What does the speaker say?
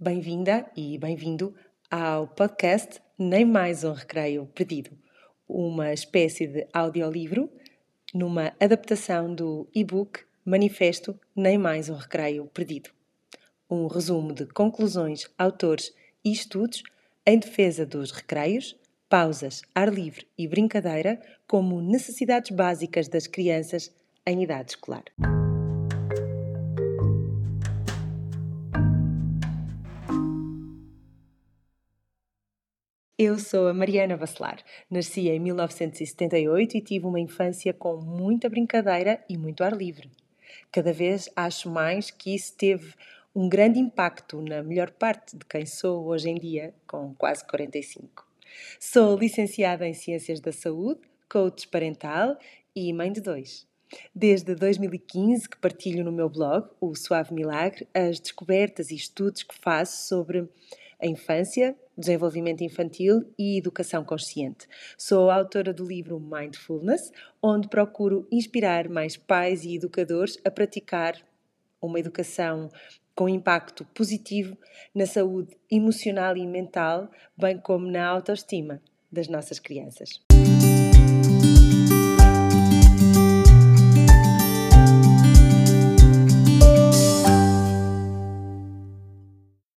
Bem-vinda e bem-vindo ao podcast Nem Mais um Recreio Perdido, uma espécie de audiolivro numa adaptação do e-book Manifesto Nem Mais um Recreio Perdido. Um resumo de conclusões, autores e estudos em defesa dos recreios, pausas, ar livre e brincadeira como necessidades básicas das crianças em idade escolar. Eu sou a Mariana Bacelar. Nasci em 1978 e tive uma infância com muita brincadeira e muito ar livre. Cada vez acho mais que isso teve um grande impacto na melhor parte de quem sou hoje em dia, com quase 45. Sou licenciada em Ciências da Saúde, coach parental e mãe de dois. Desde 2015 que partilho no meu blog, o Suave Milagre, as descobertas e estudos que faço sobre a infância, desenvolvimento infantil e educação consciente. Sou autora do livro Mindfulness, onde procuro inspirar mais pais e educadores a praticar uma educação com impacto positivo na saúde emocional e mental, bem como na autoestima das nossas crianças.